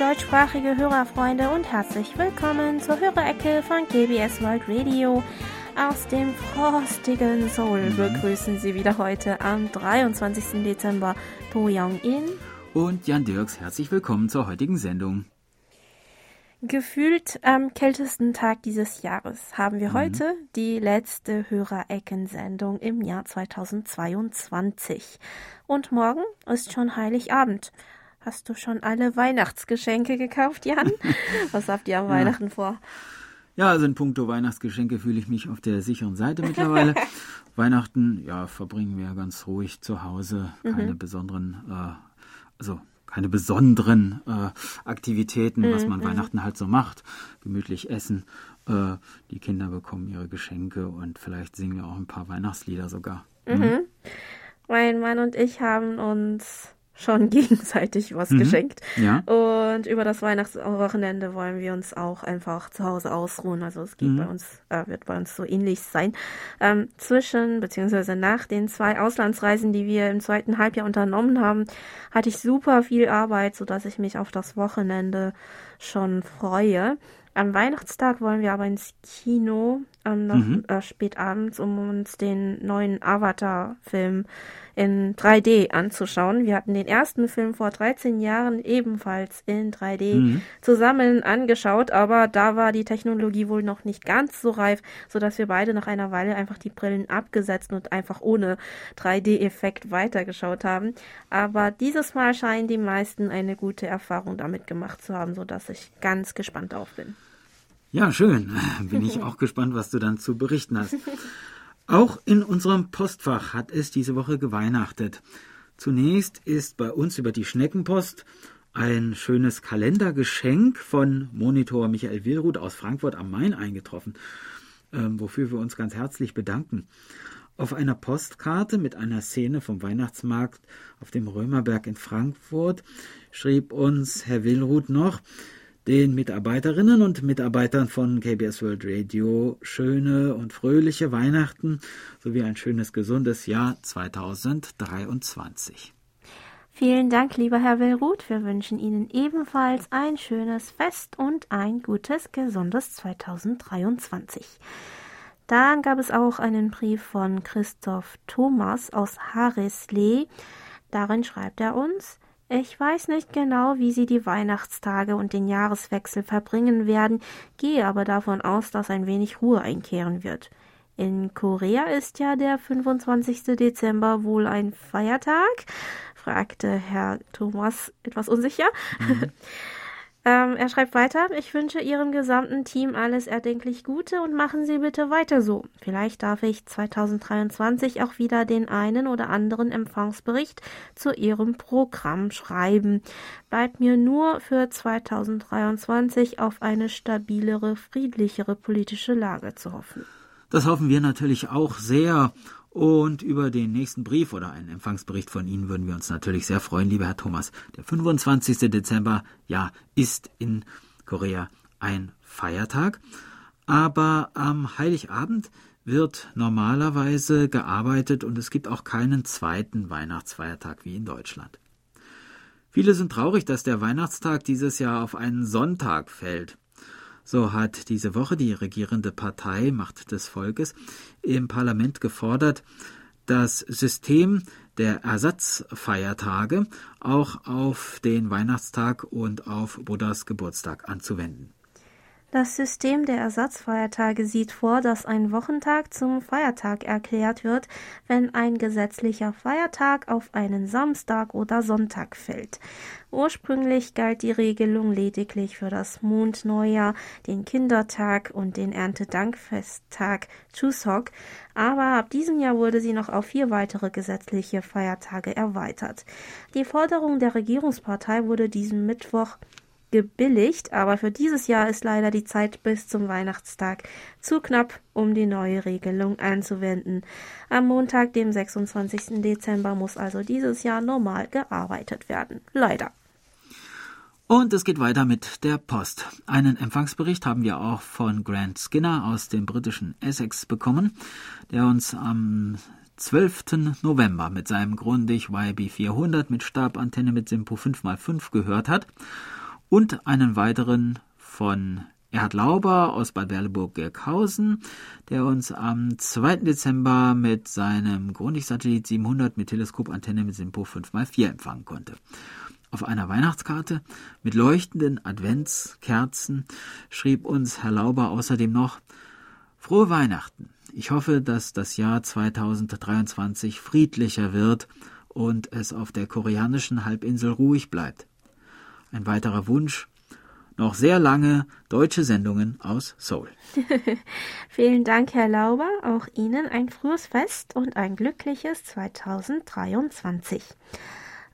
deutschsprachige Hörerfreunde und herzlich willkommen zur Hörerecke von KBS World Radio. Aus dem frostigen Seoul begrüßen Sie wieder heute am 23. Dezember Do Young-in und Jan Dirks. Herzlich willkommen zur heutigen Sendung. Gefühlt am kältesten Tag dieses Jahres haben wir mhm. heute die letzte Hörerecken-Sendung im Jahr 2022. Und morgen ist schon Heiligabend. Hast du schon alle Weihnachtsgeschenke gekauft, Jan? Was habt ihr am ja. Weihnachten vor? Ja, also in puncto Weihnachtsgeschenke fühle ich mich auf der sicheren Seite mittlerweile. Weihnachten, ja, verbringen wir ganz ruhig zu Hause. Keine mhm. besonderen, äh, also keine besonderen äh, Aktivitäten, mhm. was man mhm. Weihnachten halt so macht. Gemütlich essen. Äh, die Kinder bekommen ihre Geschenke und vielleicht singen wir auch ein paar Weihnachtslieder sogar. Mhm. mhm. Mein Mann und ich haben uns schon gegenseitig was mhm. geschenkt. Ja. Und über das Weihnachtswochenende wollen wir uns auch einfach zu Hause ausruhen. Also es geht mhm. bei uns, äh, wird bei uns so ähnlich sein. Ähm, zwischen beziehungsweise nach den zwei Auslandsreisen, die wir im zweiten Halbjahr unternommen haben, hatte ich super viel Arbeit, so dass ich mich auf das Wochenende schon freue. Am Weihnachtstag wollen wir aber ins Kino, ähm, noch mhm. äh, spät abends, um uns den neuen Avatar-Film in 3D anzuschauen. Wir hatten den ersten Film vor 13 Jahren ebenfalls in 3D mhm. zusammen angeschaut, aber da war die Technologie wohl noch nicht ganz so reif, sodass wir beide nach einer Weile einfach die Brillen abgesetzt und einfach ohne 3D-Effekt weitergeschaut haben. Aber dieses Mal scheinen die meisten eine gute Erfahrung damit gemacht zu haben, sodass ich ganz gespannt auf bin. Ja, schön. Bin ich auch gespannt, was du dann zu berichten hast. Auch in unserem Postfach hat es diese Woche geweihnachtet. Zunächst ist bei uns über die Schneckenpost ein schönes Kalendergeschenk von Monitor Michael Willruth aus Frankfurt am Main eingetroffen, ähm, wofür wir uns ganz herzlich bedanken. Auf einer Postkarte mit einer Szene vom Weihnachtsmarkt auf dem Römerberg in Frankfurt schrieb uns Herr Willruth noch, den Mitarbeiterinnen und Mitarbeitern von KBS World Radio schöne und fröhliche Weihnachten sowie ein schönes, gesundes Jahr 2023. Vielen Dank, lieber Herr Willruth. Wir wünschen Ihnen ebenfalls ein schönes Fest und ein gutes, gesundes 2023. Dann gab es auch einen Brief von Christoph Thomas aus Harislee. Darin schreibt er uns, ich weiß nicht genau, wie Sie die Weihnachtstage und den Jahreswechsel verbringen werden, gehe aber davon aus, dass ein wenig Ruhe einkehren wird. In Korea ist ja der 25. Dezember wohl ein Feiertag? fragte Herr Thomas etwas unsicher. Mhm. Ähm, er schreibt weiter, ich wünsche Ihrem gesamten Team alles erdenklich Gute und machen Sie bitte weiter so. Vielleicht darf ich 2023 auch wieder den einen oder anderen Empfangsbericht zu Ihrem Programm schreiben. Bleibt mir nur für 2023 auf eine stabilere, friedlichere politische Lage zu hoffen. Das hoffen wir natürlich auch sehr. Und über den nächsten Brief oder einen Empfangsbericht von Ihnen würden wir uns natürlich sehr freuen, lieber Herr Thomas. Der 25. Dezember, ja, ist in Korea ein Feiertag. Aber am Heiligabend wird normalerweise gearbeitet und es gibt auch keinen zweiten Weihnachtsfeiertag wie in Deutschland. Viele sind traurig, dass der Weihnachtstag dieses Jahr auf einen Sonntag fällt. So hat diese Woche die regierende Partei Macht des Volkes im Parlament gefordert, das System der Ersatzfeiertage auch auf den Weihnachtstag und auf Buddhas Geburtstag anzuwenden. Das System der Ersatzfeiertage sieht vor, dass ein Wochentag zum Feiertag erklärt wird, wenn ein gesetzlicher Feiertag auf einen Samstag oder Sonntag fällt. Ursprünglich galt die Regelung lediglich für das Mondneujahr, den Kindertag und den Erntedankfesttag Chuseok, aber ab diesem Jahr wurde sie noch auf vier weitere gesetzliche Feiertage erweitert. Die Forderung der Regierungspartei wurde diesen Mittwoch gebilligt, aber für dieses Jahr ist leider die Zeit bis zum Weihnachtstag zu knapp, um die neue Regelung anzuwenden. Am Montag, dem 26. Dezember, muss also dieses Jahr normal gearbeitet werden. Leider. Und es geht weiter mit der Post. Einen Empfangsbericht haben wir auch von Grant Skinner aus dem britischen Essex bekommen, der uns am 12. November mit seinem Grundig YB400 mit Stabantenne mit Simpo 5x5 gehört hat und einen weiteren von Erhard Lauber aus Bad Berleburg-Gerkhausen, der uns am 2. Dezember mit seinem Grundig-Satellit 700 mit Teleskopantenne mit Simpo 5x4 empfangen konnte. Auf einer Weihnachtskarte mit leuchtenden Adventskerzen schrieb uns Herr Lauber außerdem noch Frohe Weihnachten. Ich hoffe, dass das Jahr 2023 friedlicher wird und es auf der koreanischen Halbinsel ruhig bleibt. Ein weiterer Wunsch noch sehr lange deutsche Sendungen aus Seoul. Vielen Dank, Herr Lauber. Auch Ihnen ein frohes Fest und ein glückliches 2023.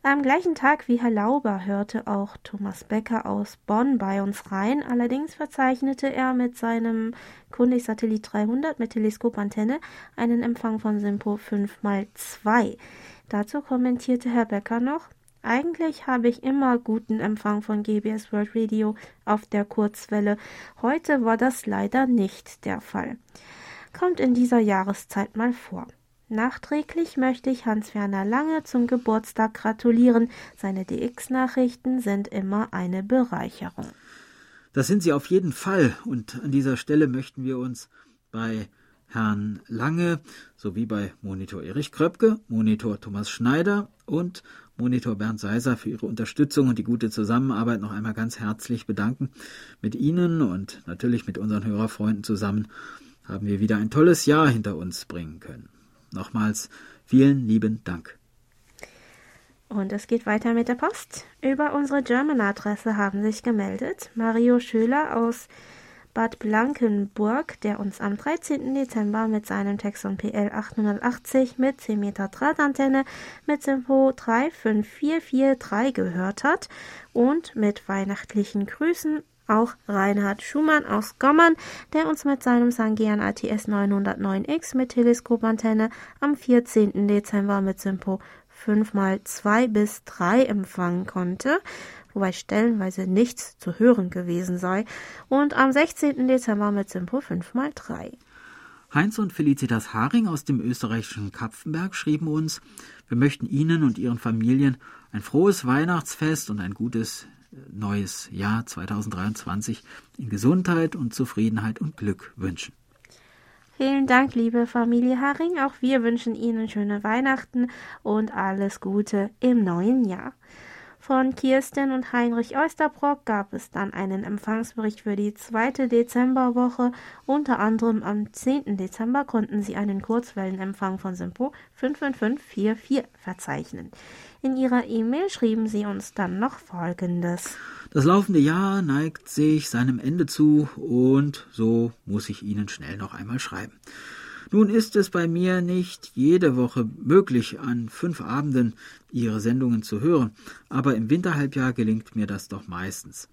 Am gleichen Tag wie Herr Lauber hörte auch Thomas Becker aus Bonn bei uns rein. Allerdings verzeichnete er mit seinem Kundig Satellit 300 mit Teleskopantenne einen Empfang von Simpo 5x2. Dazu kommentierte Herr Becker noch, eigentlich habe ich immer guten Empfang von GBS World Radio auf der Kurzwelle. Heute war das leider nicht der Fall. Kommt in dieser Jahreszeit mal vor. Nachträglich möchte ich Hans-Werner Lange zum Geburtstag gratulieren. Seine DX-Nachrichten sind immer eine Bereicherung. Das sind sie auf jeden Fall. Und an dieser Stelle möchten wir uns bei Herrn Lange sowie bei Monitor Erich Kröpke, Monitor Thomas Schneider und Monitor Bernd Seiser für Ihre Unterstützung und die gute Zusammenarbeit noch einmal ganz herzlich bedanken. Mit Ihnen und natürlich mit unseren Hörerfreunden zusammen haben wir wieder ein tolles Jahr hinter uns bringen können. Nochmals vielen lieben Dank. Und es geht weiter mit der Post. Über unsere German-Adresse haben sich gemeldet Mario Schöler aus Bad Blankenburg, der uns am 13. Dezember mit seinem Texon PL 880 mit 10 Meter Drahtantenne mit Simpo 35443 gehört hat und mit weihnachtlichen Grüßen auch Reinhard Schumann aus Gommern, der uns mit seinem Sangean ATS 909X mit Teleskopantenne am 14. Dezember mit Simpo 5 mal 2 bis 3 empfangen konnte, wobei stellenweise nichts zu hören gewesen sei, und am 16. Dezember mit Simpo 5 mal 3. Heinz und Felicitas Haring aus dem österreichischen Kapfenberg schrieben uns, wir möchten Ihnen und Ihren Familien ein frohes Weihnachtsfest und ein gutes neues Jahr 2023 in Gesundheit und Zufriedenheit und Glück wünschen. Vielen Dank, liebe Familie Haring. Auch wir wünschen Ihnen schöne Weihnachten und alles Gute im neuen Jahr. Von Kirsten und Heinrich Oysterbrock gab es dann einen Empfangsbericht für die zweite Dezemberwoche. Unter anderem am 10. Dezember konnten sie einen Kurzwellenempfang von Simpo 55544 verzeichnen. In ihrer E-Mail schrieben sie uns dann noch Folgendes. Das laufende Jahr neigt sich seinem Ende zu und so muss ich Ihnen schnell noch einmal schreiben. Nun ist es bei mir nicht jede Woche möglich, an fünf Abenden Ihre Sendungen zu hören, aber im Winterhalbjahr gelingt mir das doch meistens.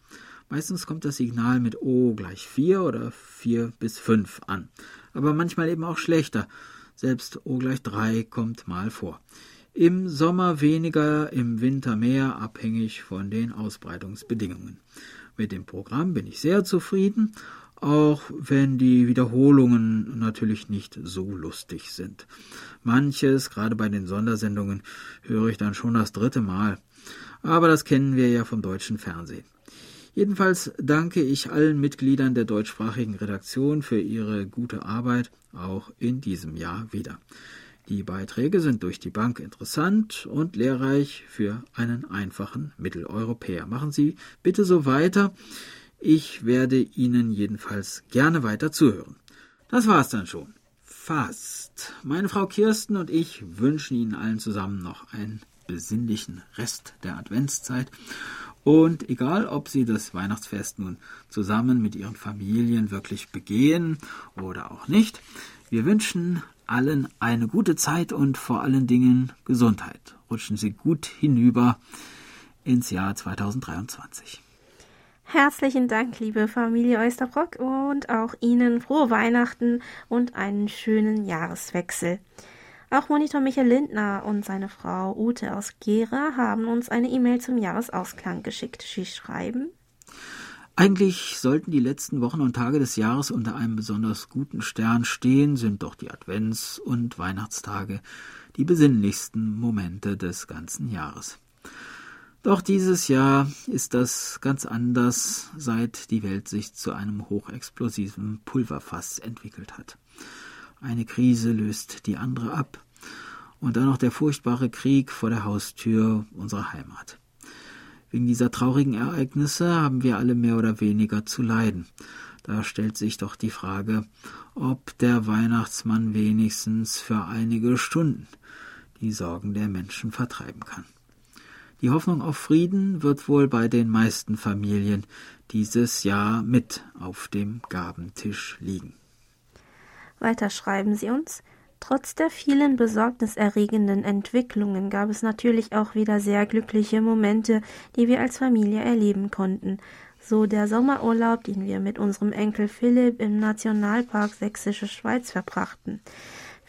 Meistens kommt das Signal mit O gleich vier oder vier bis fünf an, aber manchmal eben auch schlechter. Selbst O gleich drei kommt mal vor. Im Sommer weniger, im Winter mehr, abhängig von den Ausbreitungsbedingungen. Mit dem Programm bin ich sehr zufrieden auch wenn die Wiederholungen natürlich nicht so lustig sind. Manches, gerade bei den Sondersendungen, höre ich dann schon das dritte Mal. Aber das kennen wir ja vom deutschen Fernsehen. Jedenfalls danke ich allen Mitgliedern der deutschsprachigen Redaktion für ihre gute Arbeit, auch in diesem Jahr wieder. Die Beiträge sind durch die Bank interessant und lehrreich für einen einfachen Mitteleuropäer. Machen Sie bitte so weiter. Ich werde Ihnen jedenfalls gerne weiter zuhören. Das war's dann schon. Fast. Meine Frau Kirsten und ich wünschen Ihnen allen zusammen noch einen besinnlichen Rest der Adventszeit. Und egal, ob Sie das Weihnachtsfest nun zusammen mit Ihren Familien wirklich begehen oder auch nicht, wir wünschen allen eine gute Zeit und vor allen Dingen Gesundheit. Rutschen Sie gut hinüber ins Jahr 2023. Herzlichen Dank, liebe Familie Oysterbrock, und auch Ihnen frohe Weihnachten und einen schönen Jahreswechsel. Auch Monitor Michael Lindner und seine Frau Ute aus Gera haben uns eine E-Mail zum Jahresausklang geschickt. Sie schreiben, eigentlich sollten die letzten Wochen und Tage des Jahres unter einem besonders guten Stern stehen, sind doch die Advents- und Weihnachtstage die besinnlichsten Momente des ganzen Jahres. Doch dieses Jahr ist das ganz anders, seit die Welt sich zu einem hochexplosiven Pulverfass entwickelt hat. Eine Krise löst die andere ab. Und dann noch der furchtbare Krieg vor der Haustür unserer Heimat. Wegen dieser traurigen Ereignisse haben wir alle mehr oder weniger zu leiden. Da stellt sich doch die Frage, ob der Weihnachtsmann wenigstens für einige Stunden die Sorgen der Menschen vertreiben kann. Die Hoffnung auf Frieden wird wohl bei den meisten Familien dieses Jahr mit auf dem Gabentisch liegen. Weiter schreiben sie uns. Trotz der vielen besorgniserregenden Entwicklungen gab es natürlich auch wieder sehr glückliche Momente, die wir als Familie erleben konnten. So der Sommerurlaub, den wir mit unserem Enkel Philipp im Nationalpark Sächsische Schweiz verbrachten.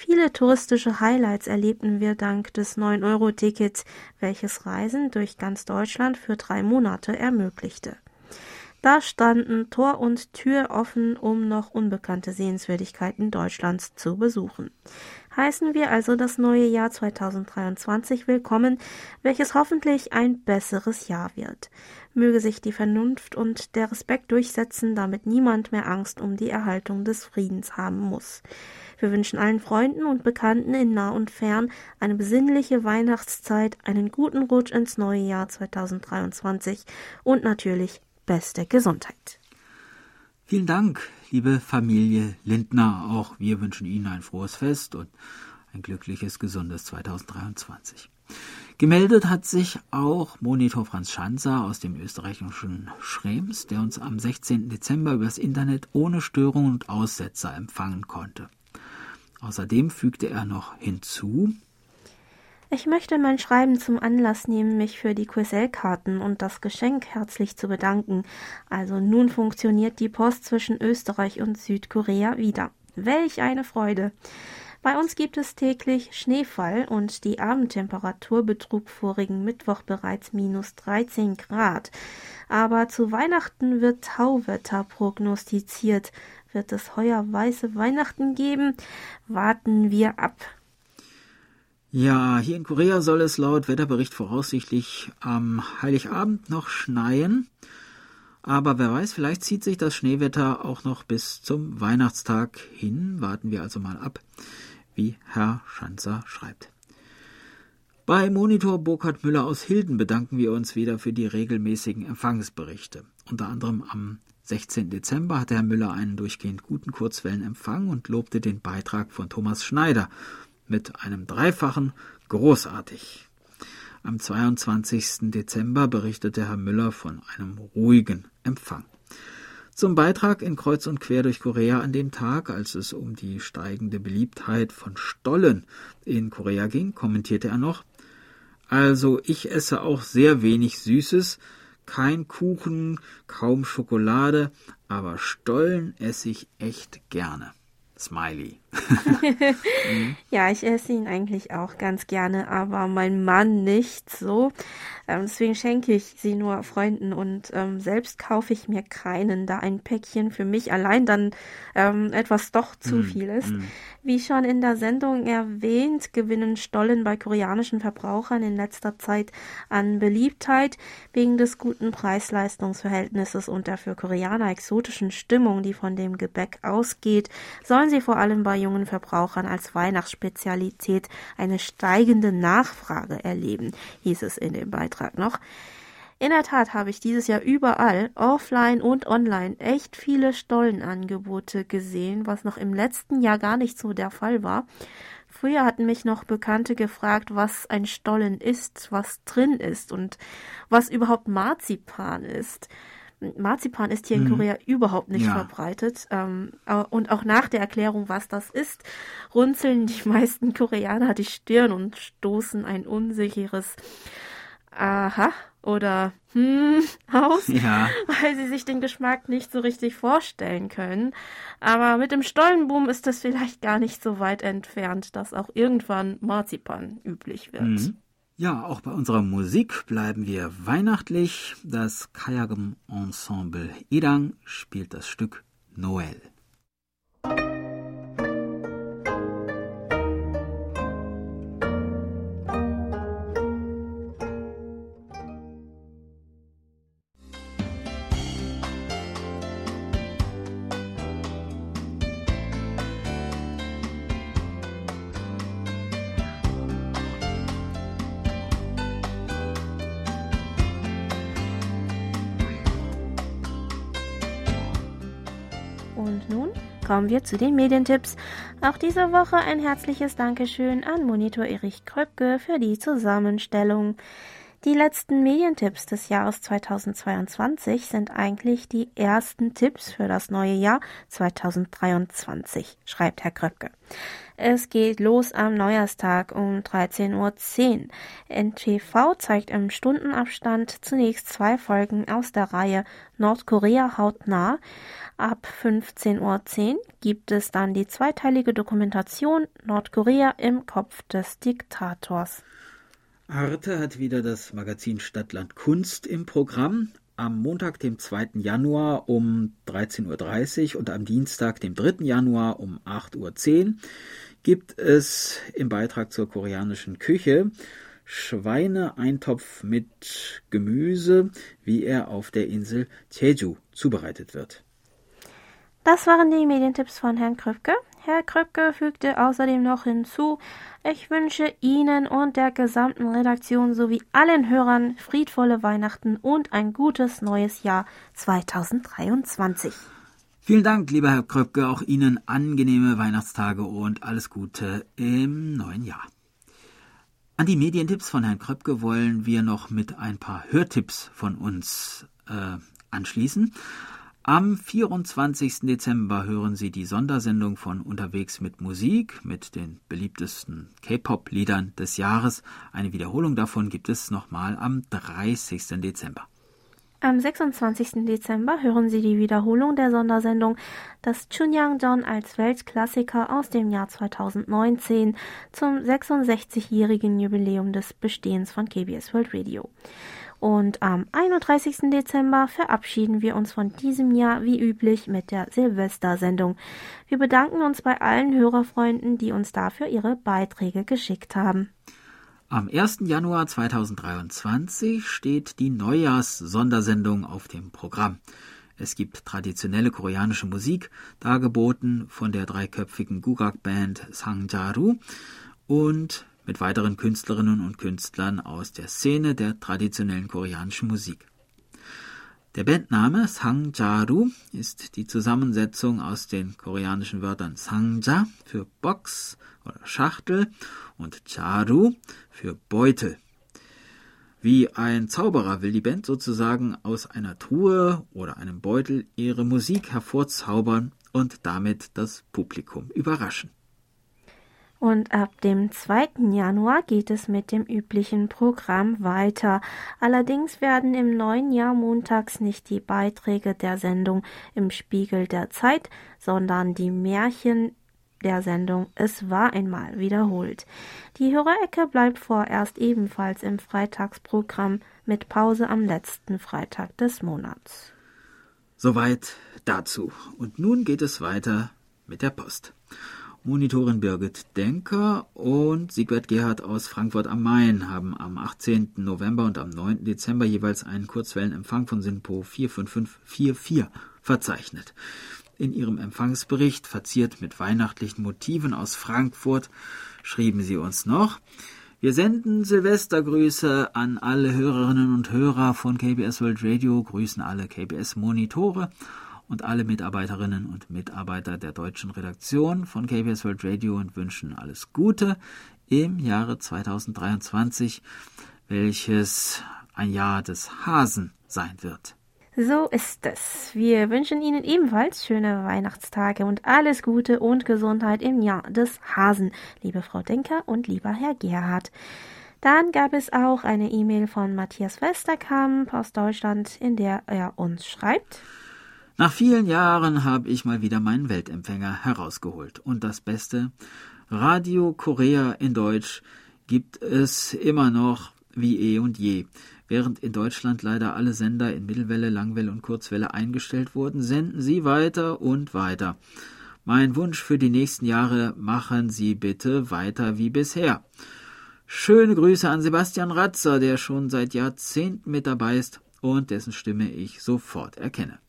Viele touristische Highlights erlebten wir dank des 9-Euro-Tickets, welches Reisen durch ganz Deutschland für drei Monate ermöglichte. Da standen Tor und Tür offen, um noch unbekannte Sehenswürdigkeiten Deutschlands zu besuchen. Heißen wir also das neue Jahr 2023 willkommen, welches hoffentlich ein besseres Jahr wird. Möge sich die Vernunft und der Respekt durchsetzen, damit niemand mehr Angst um die Erhaltung des Friedens haben muss. Wir wünschen allen Freunden und Bekannten in nah und fern eine besinnliche Weihnachtszeit, einen guten Rutsch ins neue Jahr 2023 und natürlich beste Gesundheit. Vielen Dank, liebe Familie Lindner. Auch wir wünschen Ihnen ein frohes Fest und ein glückliches, gesundes 2023. Gemeldet hat sich auch Monitor Franz Schanzer aus dem österreichischen Schrems, der uns am 16. Dezember übers Internet ohne Störungen und Aussetzer empfangen konnte. Außerdem fügte er noch hinzu, ich möchte mein Schreiben zum Anlass nehmen, mich für die QSL-Karten und das Geschenk herzlich zu bedanken. Also nun funktioniert die Post zwischen Österreich und Südkorea wieder. Welch eine Freude! Bei uns gibt es täglich Schneefall und die Abendtemperatur betrug vorigen Mittwoch bereits minus 13 Grad. Aber zu Weihnachten wird Tauwetter prognostiziert. Wird es heuer weiße Weihnachten geben? Warten wir ab. Ja, hier in Korea soll es laut Wetterbericht voraussichtlich am Heiligabend noch schneien. Aber wer weiß, vielleicht zieht sich das Schneewetter auch noch bis zum Weihnachtstag hin. Warten wir also mal ab, wie Herr Schanzer schreibt. Bei Monitor Burkhard Müller aus Hilden bedanken wir uns wieder für die regelmäßigen Empfangsberichte. Unter anderem am 16. Dezember hatte Herr Müller einen durchgehend guten Kurzwellenempfang und lobte den Beitrag von Thomas Schneider mit einem dreifachen großartig. Am 22. Dezember berichtete Herr Müller von einem ruhigen Empfang. Zum Beitrag in Kreuz und Quer durch Korea an dem Tag, als es um die steigende Beliebtheit von Stollen in Korea ging, kommentierte er noch, also ich esse auch sehr wenig Süßes, kein Kuchen, kaum Schokolade, aber Stollen esse ich echt gerne. Smiley. Ja, ich esse ihn eigentlich auch ganz gerne, aber mein Mann nicht so. Ähm, deswegen schenke ich sie nur Freunden und ähm, selbst kaufe ich mir keinen, da ein Päckchen für mich allein dann ähm, etwas doch zu mhm. viel ist. Mhm. Wie schon in der Sendung erwähnt, gewinnen Stollen bei koreanischen Verbrauchern in letzter Zeit an Beliebtheit wegen des guten Preis-Leistungs-Verhältnisses und der für Koreaner exotischen Stimmung, die von dem Gebäck ausgeht, sollen sie vor allem bei jungen Verbrauchern als Weihnachtsspezialität eine steigende Nachfrage erleben, hieß es in dem Beitrag noch. In der Tat habe ich dieses Jahr überall, offline und online, echt viele Stollenangebote gesehen, was noch im letzten Jahr gar nicht so der Fall war. Früher hatten mich noch Bekannte gefragt, was ein Stollen ist, was drin ist und was überhaupt Marzipan ist. Marzipan ist hier in mhm. Korea überhaupt nicht ja. verbreitet. Ähm, und auch nach der Erklärung, was das ist, runzeln die meisten Koreaner die Stirn und stoßen ein unsicheres Aha oder hm aus, ja. weil sie sich den Geschmack nicht so richtig vorstellen können. Aber mit dem Stollenboom ist es vielleicht gar nicht so weit entfernt, dass auch irgendwann Marzipan üblich wird. Mhm. Ja, auch bei unserer Musik bleiben wir weihnachtlich. Das Kayagam Ensemble Idang spielt das Stück Noel. Kommen wir zu den Medientipps. Auch diese Woche ein herzliches Dankeschön an Monitor Erich Kröpke für die Zusammenstellung. Die letzten Medientipps des Jahres 2022 sind eigentlich die ersten Tipps für das neue Jahr 2023, schreibt Herr Kröpke. Es geht los am Neujahrstag um 13.10 Uhr. NTV zeigt im Stundenabstand zunächst zwei Folgen aus der Reihe Nordkorea hautnah. Ab 15.10 Uhr gibt es dann die zweiteilige Dokumentation Nordkorea im Kopf des Diktators. Arte hat wieder das Magazin Stadtland Kunst im Programm. Am Montag, dem 2. Januar um 13.30 Uhr und am Dienstag, dem 3. Januar um 8.10 Uhr gibt es im Beitrag zur koreanischen Küche Schweineeintopf mit Gemüse, wie er auf der Insel Jeju zubereitet wird. Das waren die Medientipps von Herrn Kröpke. Herr Kröpke fügte außerdem noch hinzu, ich wünsche Ihnen und der gesamten Redaktion sowie allen Hörern friedvolle Weihnachten und ein gutes neues Jahr 2023. Vielen Dank, lieber Herr Kröpke, auch Ihnen angenehme Weihnachtstage und alles Gute im neuen Jahr. An die Medientipps von Herrn Kröpke wollen wir noch mit ein paar Hörtipps von uns äh, anschließen. Am 24. Dezember hören Sie die Sondersendung von Unterwegs mit Musik mit den beliebtesten K-Pop-Liedern des Jahres. Eine Wiederholung davon gibt es nochmal am 30. Dezember. Am 26. Dezember hören Sie die Wiederholung der Sondersendung Das Chunyang Don als Weltklassiker aus dem Jahr 2019 zum 66-jährigen Jubiläum des Bestehens von KBS World Radio. Und am 31. Dezember verabschieden wir uns von diesem Jahr wie üblich mit der Silvestersendung. Wir bedanken uns bei allen Hörerfreunden, die uns dafür ihre Beiträge geschickt haben. Am 1. Januar 2023 steht die Neujahrs-Sondersendung auf dem Programm. Es gibt traditionelle koreanische Musik, dargeboten von der dreiköpfigen Gugak-Band Sangjaru und mit weiteren Künstlerinnen und Künstlern aus der Szene der traditionellen koreanischen Musik. Der Bandname Sangjaru ist die Zusammensetzung aus den koreanischen Wörtern Sangja für Box oder Schachtel und Jaru für Beutel. Wie ein Zauberer will die Band sozusagen aus einer Truhe oder einem Beutel ihre Musik hervorzaubern und damit das Publikum überraschen. Und ab dem 2. Januar geht es mit dem üblichen Programm weiter. Allerdings werden im neuen Jahr montags nicht die Beiträge der Sendung im Spiegel der Zeit, sondern die Märchen der Sendung Es war einmal wiederholt. Die Hörerecke bleibt vorerst ebenfalls im Freitagsprogramm mit Pause am letzten Freitag des Monats. Soweit dazu. Und nun geht es weiter mit der Post. Monitorin Birgit Denker und Siegwert Gerhard aus Frankfurt am Main haben am 18. November und am 9. Dezember jeweils einen Kurzwellenempfang von SINPO 45544 verzeichnet. In ihrem Empfangsbericht, verziert mit weihnachtlichen Motiven aus Frankfurt, schrieben sie uns noch, wir senden Silvestergrüße an alle Hörerinnen und Hörer von KBS World Radio, grüßen alle KBS Monitore und alle Mitarbeiterinnen und Mitarbeiter der deutschen Redaktion von KBS World Radio und wünschen alles Gute im Jahre 2023, welches ein Jahr des Hasen sein wird. So ist es. Wir wünschen Ihnen ebenfalls schöne Weihnachtstage und alles Gute und Gesundheit im Jahr des Hasen, liebe Frau Denker und lieber Herr Gerhard. Dann gab es auch eine E-Mail von Matthias Westerkamp aus Deutschland, in der er uns schreibt. Nach vielen Jahren habe ich mal wieder meinen Weltempfänger herausgeholt. Und das Beste, Radio Korea in Deutsch gibt es immer noch wie eh und je. Während in Deutschland leider alle Sender in Mittelwelle, Langwelle und Kurzwelle eingestellt wurden, senden sie weiter und weiter. Mein Wunsch für die nächsten Jahre, machen Sie bitte weiter wie bisher. Schöne Grüße an Sebastian Ratzer, der schon seit Jahrzehnten mit dabei ist und dessen Stimme ich sofort erkenne.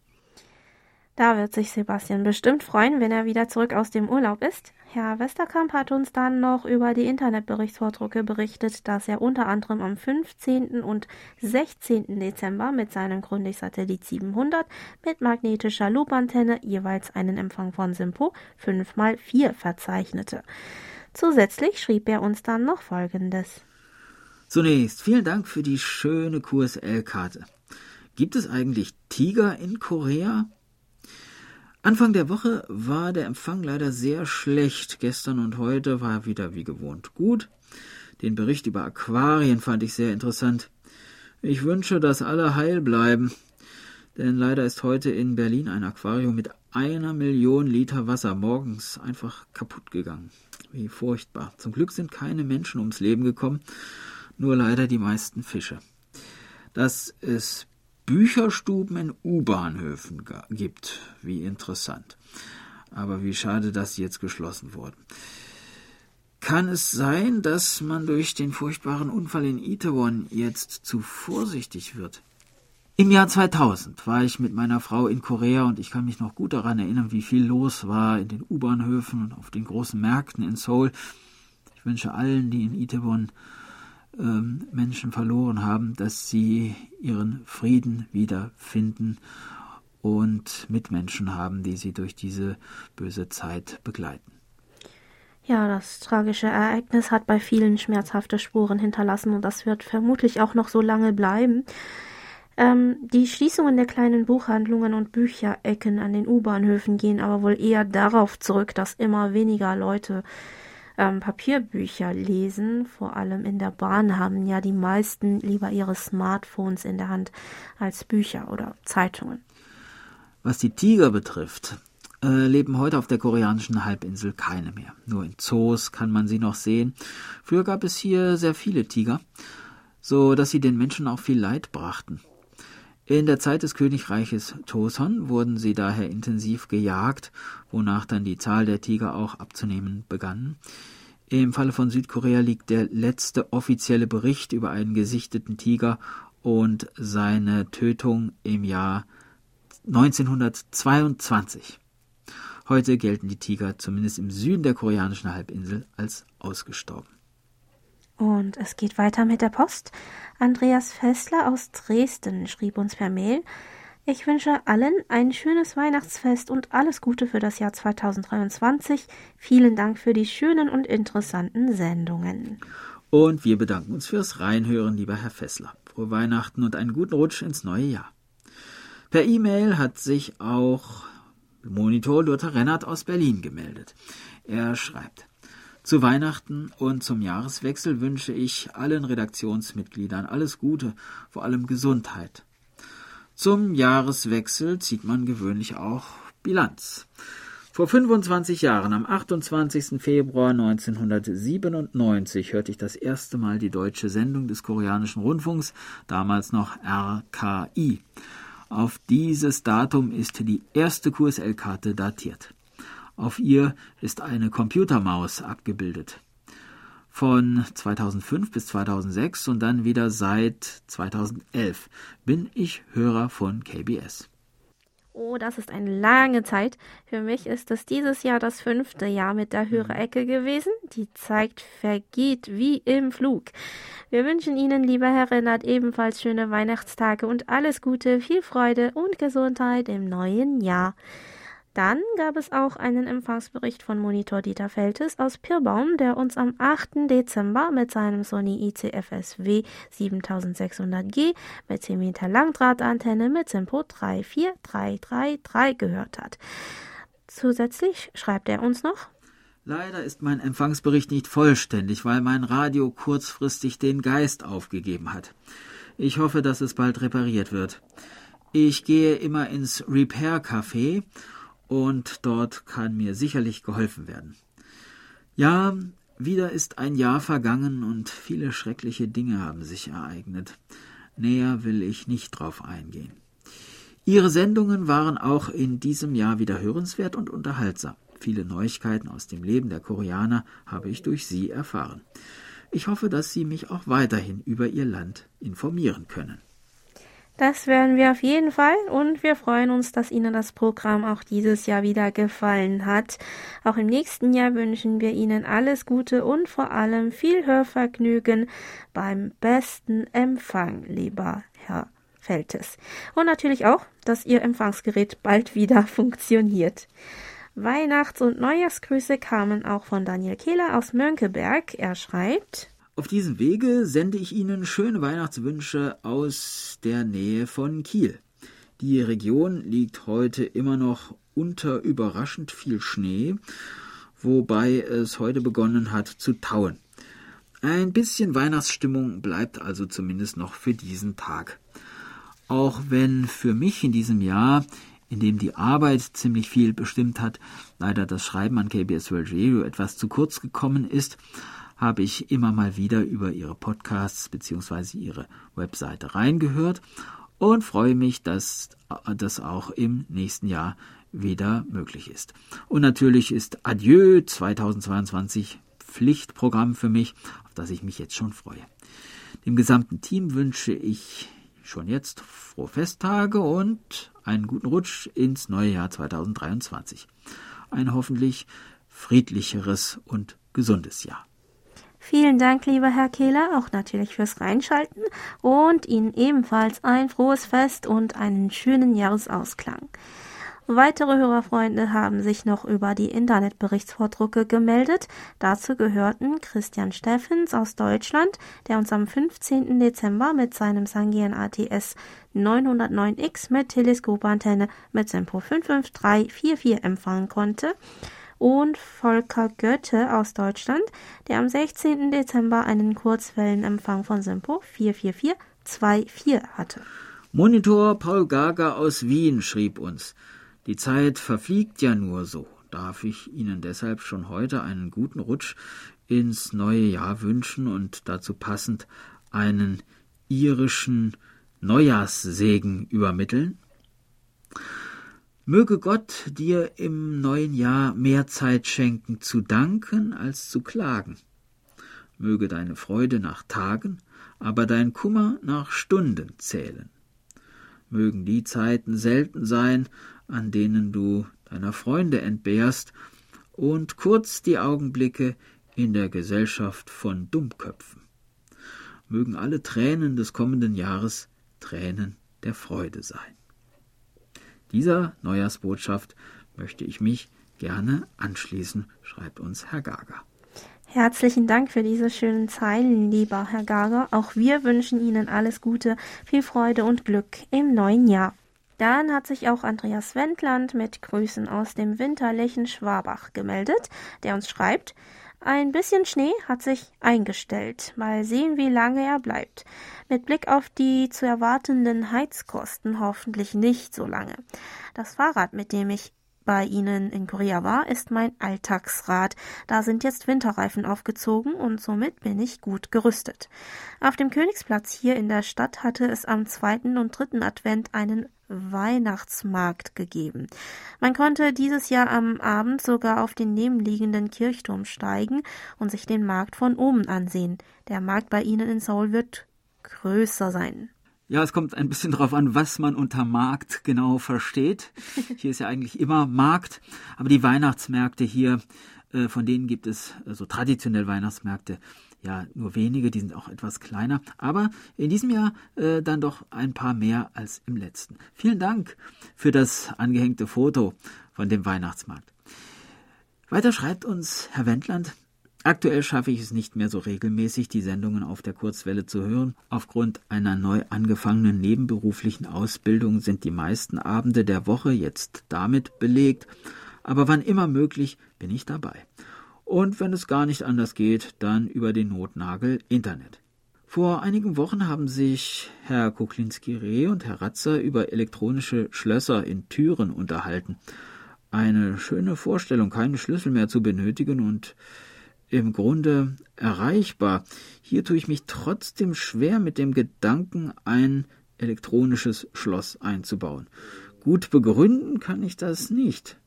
Da wird sich Sebastian bestimmt freuen, wenn er wieder zurück aus dem Urlaub ist. Herr Westerkamp hat uns dann noch über die Internetberichtsvordrucke berichtet, dass er unter anderem am 15. und 16. Dezember mit seinem Grundig-Satellit 700 mit magnetischer Loopantenne jeweils einen Empfang von Simpo 5x4 verzeichnete. Zusätzlich schrieb er uns dann noch Folgendes. Zunächst vielen Dank für die schöne QSL-Karte. Gibt es eigentlich Tiger in Korea? Anfang der Woche war der Empfang leider sehr schlecht. Gestern und heute war er wieder wie gewohnt gut. Den Bericht über Aquarien fand ich sehr interessant. Ich wünsche, dass alle heil bleiben. Denn leider ist heute in Berlin ein Aquarium mit einer Million Liter Wasser morgens einfach kaputt gegangen. Wie furchtbar. Zum Glück sind keine Menschen ums Leben gekommen, nur leider die meisten Fische. Dass es Bücherstuben in U-Bahnhöfen gibt. Wie interessant. Aber wie schade, dass sie jetzt geschlossen wurden. Kann es sein, dass man durch den furchtbaren Unfall in Itaewon jetzt zu vorsichtig wird? Im Jahr 2000 war ich mit meiner Frau in Korea und ich kann mich noch gut daran erinnern, wie viel los war in den U-Bahnhöfen und auf den großen Märkten in Seoul. Ich wünsche allen, die in Itaewon ähm, Menschen verloren haben, dass sie ihren Frieden wiederfinden und Mitmenschen haben, die sie durch diese böse Zeit begleiten. Ja, das tragische Ereignis hat bei vielen schmerzhafte Spuren hinterlassen und das wird vermutlich auch noch so lange bleiben. Ähm, die Schließungen der kleinen Buchhandlungen und Bücherecken an den U-Bahnhöfen gehen aber wohl eher darauf zurück, dass immer weniger Leute ähm, Papierbücher lesen. Vor allem in der Bahn haben ja die meisten lieber ihre Smartphones in der Hand als Bücher oder Zeitungen. Was die Tiger betrifft, äh, leben heute auf der koreanischen Halbinsel keine mehr. Nur in Zoos kann man sie noch sehen. Früher gab es hier sehr viele Tiger, so dass sie den Menschen auch viel Leid brachten. In der Zeit des Königreiches Toson wurden sie daher intensiv gejagt, wonach dann die Zahl der Tiger auch abzunehmen begann. Im Falle von Südkorea liegt der letzte offizielle Bericht über einen gesichteten Tiger und seine Tötung im Jahr 1922. Heute gelten die Tiger zumindest im Süden der koreanischen Halbinsel als ausgestorben. Und es geht weiter mit der Post. Andreas Fessler aus Dresden schrieb uns per Mail, ich wünsche allen ein schönes Weihnachtsfest und alles Gute für das Jahr 2023. Vielen Dank für die schönen und interessanten Sendungen. Und wir bedanken uns fürs Reinhören, lieber Herr Fessler. Frohe Weihnachten und einen guten Rutsch ins neue Jahr. Per E-Mail hat sich auch Monitor Luther Rennert aus Berlin gemeldet. Er schreibt, zu Weihnachten und zum Jahreswechsel wünsche ich allen Redaktionsmitgliedern alles Gute, vor allem Gesundheit. Zum Jahreswechsel zieht man gewöhnlich auch Bilanz. Vor 25 Jahren, am 28. Februar 1997, hörte ich das erste Mal die deutsche Sendung des koreanischen Rundfunks, damals noch RKI. Auf dieses Datum ist die erste QSL-Karte datiert. Auf ihr ist eine Computermaus abgebildet. Von 2005 bis 2006 und dann wieder seit 2011 bin ich Hörer von KBS. Oh, das ist eine lange Zeit. Für mich ist es dieses Jahr das fünfte Jahr mit der Hörerecke gewesen. Die Zeit vergeht wie im Flug. Wir wünschen Ihnen, lieber Herr Rennert, ebenfalls schöne Weihnachtstage und alles Gute, viel Freude und Gesundheit im neuen Jahr. Dann gab es auch einen Empfangsbericht von Monitor Dieter Feltes aus Pirbaum, der uns am 8. Dezember mit seinem Sony ICFSW 7600G mit 10 Meter Langdrahtantenne mit Simpo 34333 gehört hat. Zusätzlich schreibt er uns noch, Leider ist mein Empfangsbericht nicht vollständig, weil mein Radio kurzfristig den Geist aufgegeben hat. Ich hoffe, dass es bald repariert wird. Ich gehe immer ins Repair Café und dort kann mir sicherlich geholfen werden. Ja, wieder ist ein Jahr vergangen und viele schreckliche Dinge haben sich ereignet. Näher will ich nicht drauf eingehen. Ihre Sendungen waren auch in diesem Jahr wieder hörenswert und unterhaltsam. Viele Neuigkeiten aus dem Leben der Koreaner habe ich durch Sie erfahren. Ich hoffe, dass Sie mich auch weiterhin über Ihr Land informieren können. Das werden wir auf jeden Fall und wir freuen uns, dass Ihnen das Programm auch dieses Jahr wieder gefallen hat. Auch im nächsten Jahr wünschen wir Ihnen alles Gute und vor allem viel Hörvergnügen beim besten Empfang, lieber Herr Feltes. Und natürlich auch, dass Ihr Empfangsgerät bald wieder funktioniert. Weihnachts- und Neujahrsgrüße kamen auch von Daniel Kehler aus Mönckeberg. Er schreibt, auf diesem Wege sende ich Ihnen schöne Weihnachtswünsche aus der Nähe von Kiel. Die Region liegt heute immer noch unter überraschend viel Schnee, wobei es heute begonnen hat zu tauen. Ein bisschen Weihnachtsstimmung bleibt also zumindest noch für diesen Tag. Auch wenn für mich in diesem Jahr, in dem die Arbeit ziemlich viel bestimmt hat, leider das Schreiben an KBS World Radio etwas zu kurz gekommen ist, habe ich immer mal wieder über ihre Podcasts bzw. ihre Webseite reingehört und freue mich, dass das auch im nächsten Jahr wieder möglich ist. Und natürlich ist Adieu 2022 Pflichtprogramm für mich, auf das ich mich jetzt schon freue. Dem gesamten Team wünsche ich schon jetzt frohe Festtage und einen guten Rutsch ins neue Jahr 2023. Ein hoffentlich friedlicheres und gesundes Jahr. Vielen Dank, lieber Herr Kehler, auch natürlich fürs Reinschalten und Ihnen ebenfalls ein frohes Fest und einen schönen Jahresausklang. Weitere Hörerfreunde haben sich noch über die Internetberichtsvordrucke gemeldet. Dazu gehörten Christian Steffens aus Deutschland, der uns am 15. Dezember mit seinem Sangian ATS 909X mit Teleskopantenne mit Sempo 55344 empfangen konnte und Volker Goethe aus Deutschland, der am 16. Dezember einen Kurzwellenempfang von Simpo 44424 hatte. Monitor Paul Gager aus Wien schrieb uns, die Zeit verfliegt ja nur so. Darf ich Ihnen deshalb schon heute einen guten Rutsch ins neue Jahr wünschen und dazu passend einen irischen Neujahrssegen übermitteln? Möge Gott dir im neuen Jahr mehr Zeit schenken zu danken als zu klagen. Möge deine Freude nach Tagen, aber dein Kummer nach Stunden zählen. Mögen die Zeiten selten sein, an denen du deiner Freunde entbehrst, und kurz die Augenblicke in der Gesellschaft von Dummköpfen. Mögen alle Tränen des kommenden Jahres Tränen der Freude sein. Dieser Neujahrsbotschaft möchte ich mich gerne anschließen, schreibt uns Herr Gager. Herzlichen Dank für diese schönen Zeilen, lieber Herr Gager. Auch wir wünschen Ihnen alles Gute, viel Freude und Glück im neuen Jahr. Dann hat sich auch Andreas Wendland mit Grüßen aus dem winterlichen Schwabach gemeldet, der uns schreibt, ein bisschen Schnee hat sich eingestellt. Mal sehen, wie lange er bleibt. Mit Blick auf die zu erwartenden Heizkosten hoffentlich nicht so lange. Das Fahrrad, mit dem ich bei Ihnen in Korea war, ist mein Alltagsrad. Da sind jetzt Winterreifen aufgezogen und somit bin ich gut gerüstet. Auf dem Königsplatz hier in der Stadt hatte es am zweiten und dritten Advent einen Weihnachtsmarkt gegeben. Man konnte dieses Jahr am Abend sogar auf den nebenliegenden Kirchturm steigen und sich den Markt von oben ansehen. Der Markt bei Ihnen in Seoul wird größer sein. Ja, es kommt ein bisschen darauf an, was man unter Markt genau versteht. Hier ist ja eigentlich immer Markt, aber die Weihnachtsmärkte hier, äh, von denen gibt es so also traditionell Weihnachtsmärkte ja nur wenige, die sind auch etwas kleiner, aber in diesem Jahr äh, dann doch ein paar mehr als im letzten. Vielen Dank für das angehängte Foto von dem Weihnachtsmarkt. Weiter schreibt uns Herr Wendland, Aktuell schaffe ich es nicht mehr so regelmäßig, die Sendungen auf der Kurzwelle zu hören. Aufgrund einer neu angefangenen nebenberuflichen Ausbildung sind die meisten Abende der Woche jetzt damit belegt, aber wann immer möglich bin ich dabei und wenn es gar nicht anders geht, dann über den Notnagel Internet. Vor einigen Wochen haben sich Herr Kuklinski-Reh und Herr Ratzer über elektronische Schlösser in Türen unterhalten. Eine schöne Vorstellung, keine Schlüssel mehr zu benötigen und im Grunde erreichbar. Hier tue ich mich trotzdem schwer mit dem Gedanken, ein elektronisches Schloss einzubauen. Gut begründen kann ich das nicht.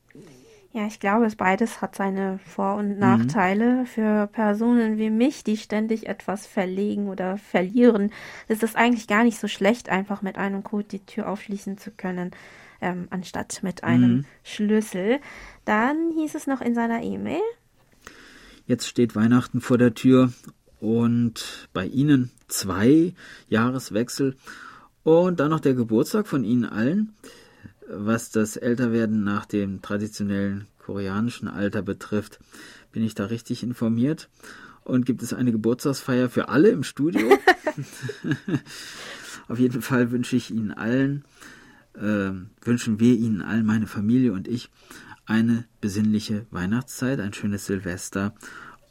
Ja, ich glaube, es beides hat seine Vor- und mhm. Nachteile. Mhm. Für Personen wie mich, die ständig etwas verlegen oder verlieren, ist es eigentlich gar nicht so schlecht, einfach mit einem Code die Tür aufschließen zu können, ähm, anstatt mit einem mhm. Schlüssel. Dann hieß es noch in seiner E-Mail. Jetzt steht Weihnachten vor der Tür und bei Ihnen zwei Jahreswechsel und dann noch der Geburtstag von Ihnen allen. Was das Älterwerden nach dem traditionellen koreanischen Alter betrifft, bin ich da richtig informiert. Und gibt es eine Geburtstagsfeier für alle im Studio? Auf jeden Fall wünsche ich Ihnen allen, äh, wünschen wir Ihnen allen, meine Familie und ich, eine besinnliche Weihnachtszeit, ein schönes Silvester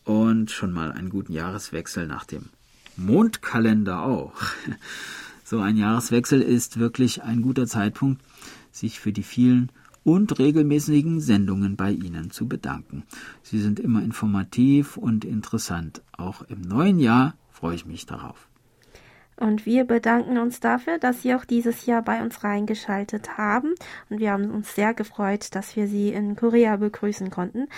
und schon mal einen guten Jahreswechsel nach dem Mondkalender auch. So ein Jahreswechsel ist wirklich ein guter Zeitpunkt, sich für die vielen und regelmäßigen Sendungen bei Ihnen zu bedanken. Sie sind immer informativ und interessant. Auch im neuen Jahr freue ich mich darauf. Und wir bedanken uns dafür, dass Sie auch dieses Jahr bei uns reingeschaltet haben. Und wir haben uns sehr gefreut, dass wir Sie in Korea begrüßen konnten.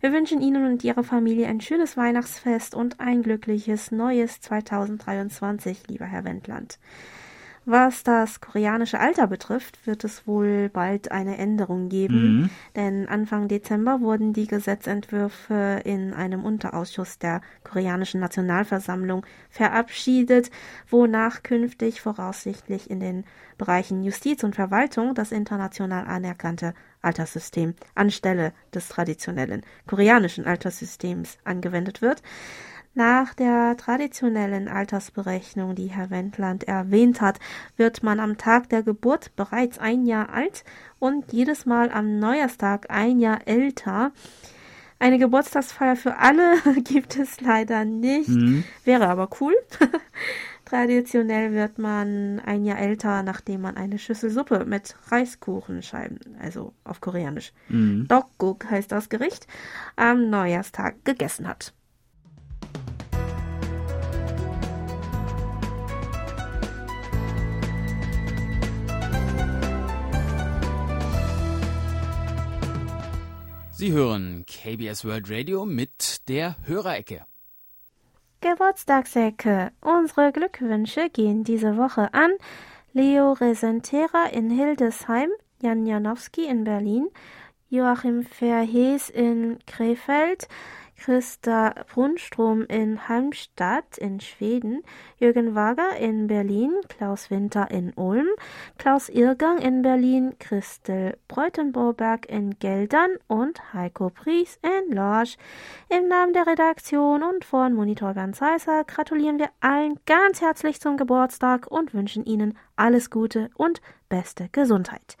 Wir wünschen Ihnen und Ihrer Familie ein schönes Weihnachtsfest und ein glückliches neues 2023, lieber Herr Wendland. Was das koreanische Alter betrifft, wird es wohl bald eine Änderung geben, mhm. denn Anfang Dezember wurden die Gesetzentwürfe in einem Unterausschuss der koreanischen Nationalversammlung verabschiedet, wonach künftig voraussichtlich in den Bereichen Justiz und Verwaltung das international anerkannte Alterssystem anstelle des traditionellen koreanischen Alterssystems angewendet wird. Nach der traditionellen Altersberechnung, die Herr Wendland erwähnt hat, wird man am Tag der Geburt bereits ein Jahr alt und jedes Mal am Neujahrstag ein Jahr älter. Eine Geburtstagsfeier für alle gibt es leider nicht, mhm. wäre aber cool. Traditionell wird man ein Jahr älter, nachdem man eine Schüssel Suppe mit Reiskuchenscheiben, also auf Koreanisch, mhm. Dokguk heißt das Gericht, am Neujahrstag gegessen hat. Sie hören KBS World Radio mit der Hörerecke. Geburtstagsecke. Unsere Glückwünsche gehen diese Woche an Leo Resentera in Hildesheim, Jan Janowski in Berlin, Joachim Verhees in Krefeld, Christa Brunstrom in Halmstad in Schweden, Jürgen Wager in Berlin, Klaus Winter in Ulm, Klaus Irgang in Berlin, Christel Breutenboberg in Geldern und Heiko Pries in Lorsch. Im Namen der Redaktion und von Monitor Bernd Seisser gratulieren wir allen ganz herzlich zum Geburtstag und wünschen Ihnen alles Gute und beste Gesundheit.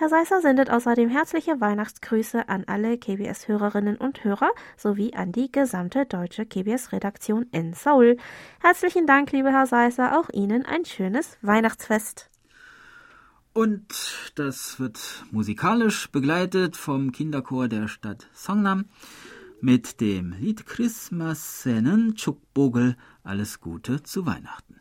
Herr Seisser sendet außerdem herzliche Weihnachtsgrüße an alle KBS-Hörerinnen und Hörer sowie an die gesamte deutsche KBS-Redaktion in Seoul. Herzlichen Dank, lieber Herr Seisser, auch Ihnen ein schönes Weihnachtsfest. Und das wird musikalisch begleitet vom Kinderchor der Stadt Songnam mit dem Lied Christmas Sennen Chukbogel. Alles Gute zu Weihnachten.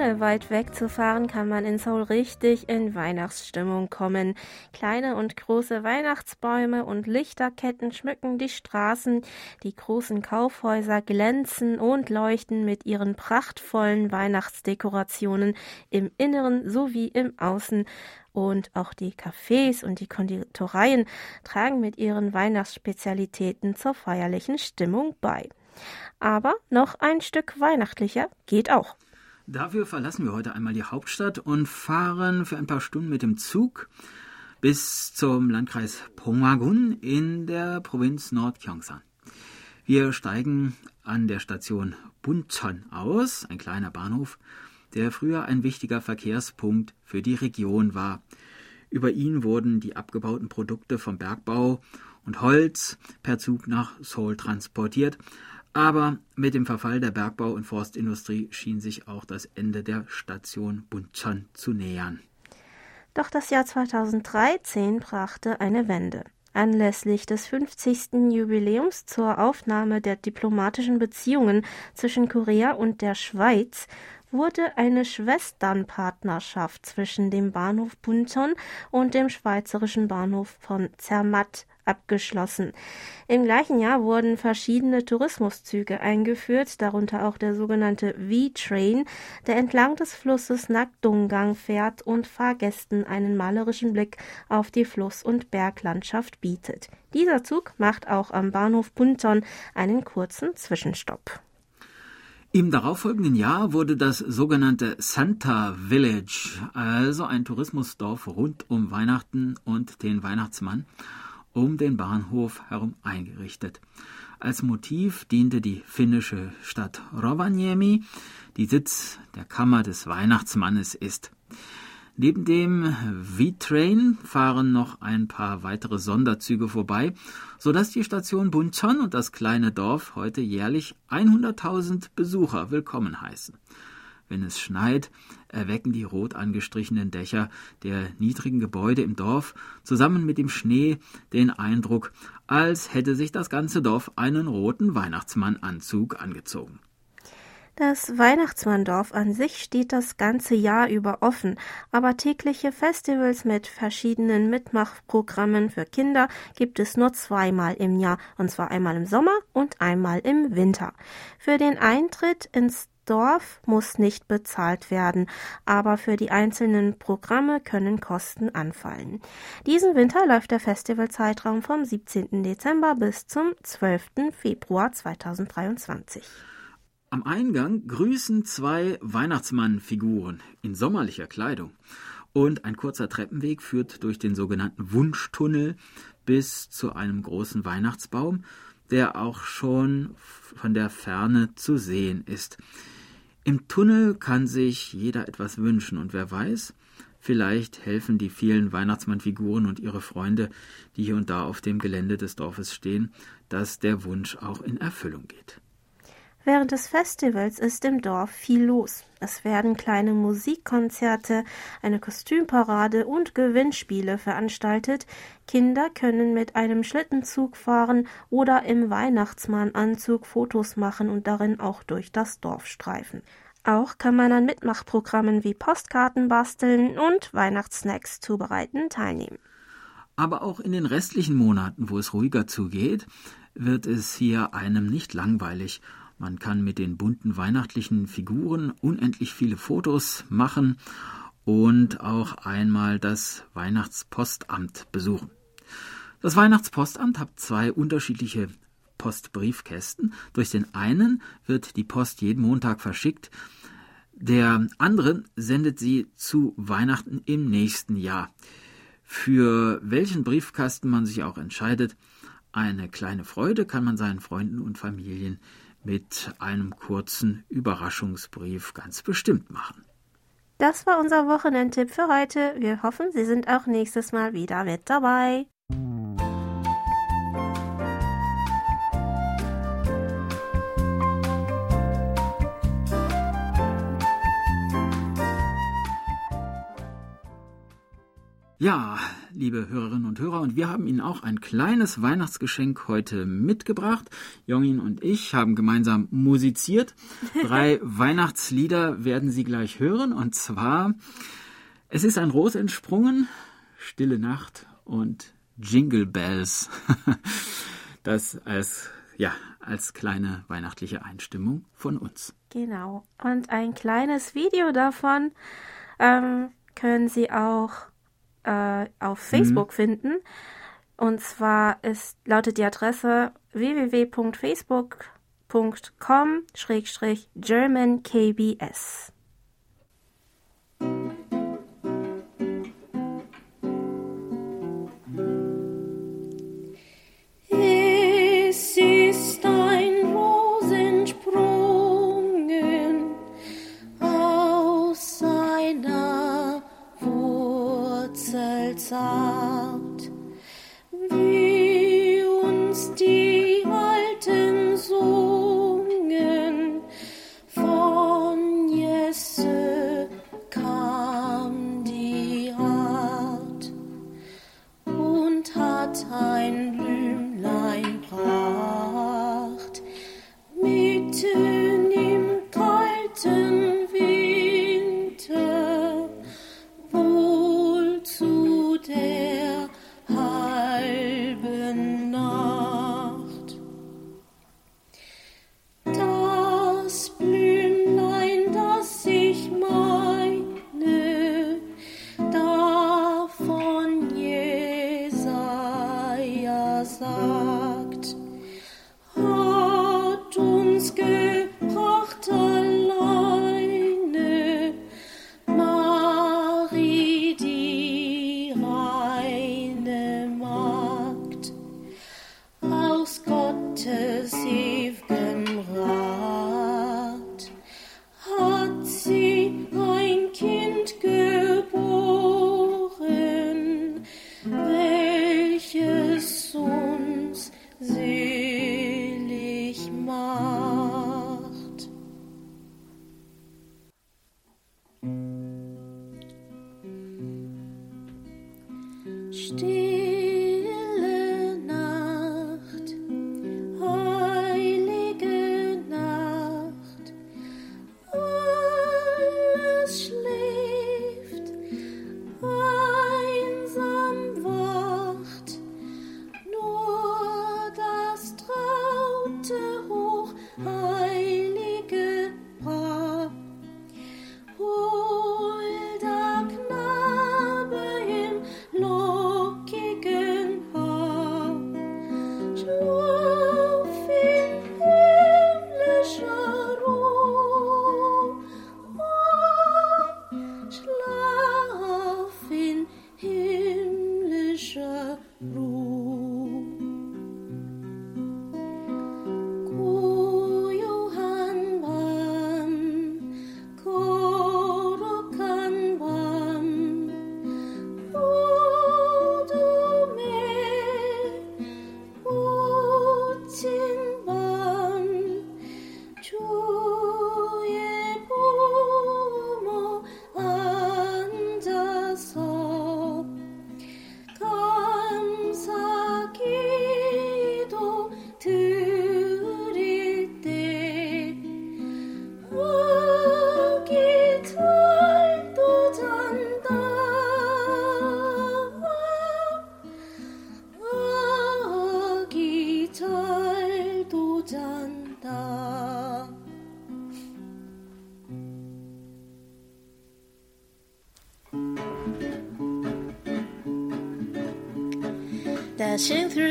Weit weg zu fahren, kann man in Seoul richtig in Weihnachtsstimmung kommen. Kleine und große Weihnachtsbäume und Lichterketten schmücken die Straßen. Die großen Kaufhäuser glänzen und leuchten mit ihren prachtvollen Weihnachtsdekorationen im Inneren sowie im Außen. Und auch die Cafés und die Konditoreien tragen mit ihren Weihnachtsspezialitäten zur feierlichen Stimmung bei. Aber noch ein Stück weihnachtlicher geht auch. Dafür verlassen wir heute einmal die Hauptstadt und fahren für ein paar Stunden mit dem Zug bis zum Landkreis Pongwagun in der Provinz Nordgyeongsang. Wir steigen an der Station Buncheon aus, ein kleiner Bahnhof, der früher ein wichtiger Verkehrspunkt für die Region war. Über ihn wurden die abgebauten Produkte vom Bergbau und Holz per Zug nach Seoul transportiert, aber mit dem Verfall der Bergbau- und Forstindustrie schien sich auch das Ende der Station Buncheon zu nähern. Doch das Jahr 2013 brachte eine Wende. Anlässlich des 50. Jubiläums zur Aufnahme der diplomatischen Beziehungen zwischen Korea und der Schweiz wurde eine Schwesternpartnerschaft zwischen dem Bahnhof Bunton und dem schweizerischen Bahnhof von Zermatt abgeschlossen. Im gleichen Jahr wurden verschiedene Tourismuszüge eingeführt, darunter auch der sogenannte V-Train, der entlang des Flusses Nakdungang fährt und Fahrgästen einen malerischen Blick auf die Fluss- und Berglandschaft bietet. Dieser Zug macht auch am Bahnhof Bunton einen kurzen Zwischenstopp. Im darauffolgenden Jahr wurde das sogenannte Santa Village, also ein Tourismusdorf rund um Weihnachten und den Weihnachtsmann, um den Bahnhof herum eingerichtet. Als Motiv diente die finnische Stadt Rovaniemi, die Sitz der Kammer des Weihnachtsmannes ist. Neben dem V-Train fahren noch ein paar weitere Sonderzüge vorbei, sodass die Station Bunchon und das kleine Dorf heute jährlich 100.000 Besucher willkommen heißen. Wenn es schneit, erwecken die rot angestrichenen Dächer der niedrigen Gebäude im Dorf zusammen mit dem Schnee den Eindruck, als hätte sich das ganze Dorf einen roten Weihnachtsmannanzug angezogen. Das Weihnachtsmanndorf an sich steht das ganze Jahr über offen, aber tägliche Festivals mit verschiedenen Mitmachprogrammen für Kinder gibt es nur zweimal im Jahr, und zwar einmal im Sommer und einmal im Winter. Für den Eintritt ins Dorf muss nicht bezahlt werden, aber für die einzelnen Programme können Kosten anfallen. Diesen Winter läuft der Festivalzeitraum vom 17. Dezember bis zum 12. Februar 2023. Am Eingang grüßen zwei Weihnachtsmannfiguren in sommerlicher Kleidung. Und ein kurzer Treppenweg führt durch den sogenannten Wunschtunnel bis zu einem großen Weihnachtsbaum, der auch schon von der Ferne zu sehen ist. Im Tunnel kann sich jeder etwas wünschen und wer weiß, vielleicht helfen die vielen Weihnachtsmannfiguren und ihre Freunde, die hier und da auf dem Gelände des Dorfes stehen, dass der Wunsch auch in Erfüllung geht. Während des Festivals ist im Dorf viel los. Es werden kleine Musikkonzerte, eine Kostümparade und Gewinnspiele veranstaltet. Kinder können mit einem Schlittenzug fahren oder im Weihnachtsmannanzug Fotos machen und darin auch durch das Dorf streifen. Auch kann man an Mitmachprogrammen wie Postkarten basteln und Weihnachtssnacks zubereiten teilnehmen. Aber auch in den restlichen Monaten, wo es ruhiger zugeht, wird es hier einem nicht langweilig man kann mit den bunten weihnachtlichen Figuren unendlich viele Fotos machen und auch einmal das Weihnachtspostamt besuchen. Das Weihnachtspostamt hat zwei unterschiedliche Postbriefkästen. Durch den einen wird die Post jeden Montag verschickt, der andere sendet sie zu Weihnachten im nächsten Jahr. Für welchen Briefkasten man sich auch entscheidet, eine kleine Freude kann man seinen Freunden und Familien mit einem kurzen Überraschungsbrief ganz bestimmt machen. Das war unser Wochenendtipp für heute. Wir hoffen, Sie sind auch nächstes Mal wieder mit dabei. Ja, liebe Hörerinnen und Hörer, und wir haben Ihnen auch ein kleines Weihnachtsgeschenk heute mitgebracht. Jongin und ich haben gemeinsam musiziert. Drei Weihnachtslieder werden Sie gleich hören, und zwar Es ist ein Ros entsprungen, Stille Nacht und Jingle Bells. Das als ja, als kleine weihnachtliche Einstimmung von uns. Genau. Und ein kleines Video davon ähm, können Sie auch äh, auf mhm. Facebook mhm. finden. Und zwar ist, lautet die Adresse www.facebook.com-germankbs. side.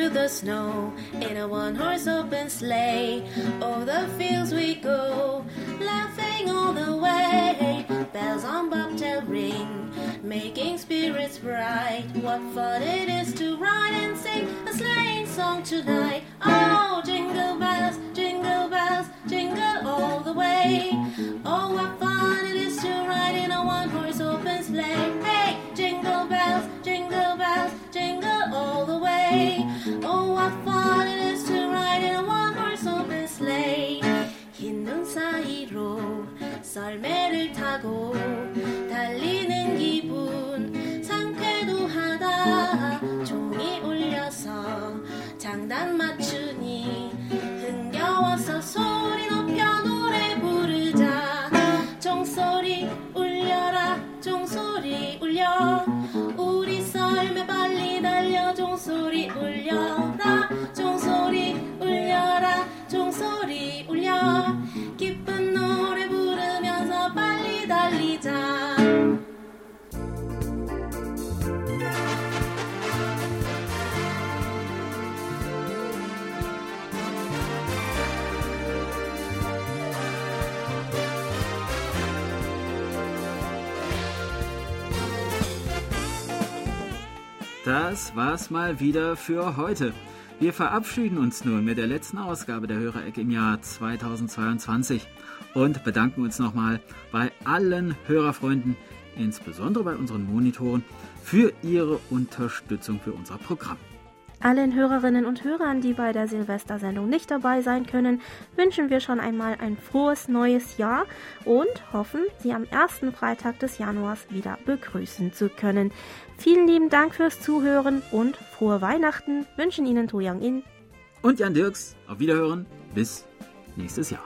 the snow in a one horse open sleigh. Over the fields we go, laughing all the way. Bells on bobtail ring, making spirits bright. What fun it is to ride and sing a sleighing song tonight! das war's mal wieder für heute. Wir verabschieden uns nun mit der letzten Ausgabe der Hörerecke im Jahr 2022 und bedanken uns nochmal bei allen Hörerfreunden, insbesondere bei unseren Monitoren, für ihre Unterstützung für unser Programm. Allen Hörerinnen und Hörern, die bei der Silvestersendung nicht dabei sein können, wünschen wir schon einmal ein frohes neues Jahr und hoffen, Sie am ersten Freitag des Januars wieder begrüßen zu können. Vielen lieben Dank fürs Zuhören und frohe Weihnachten wünschen Ihnen To Young In und Jan Dirks. Auf Wiederhören. Bis nächstes Jahr.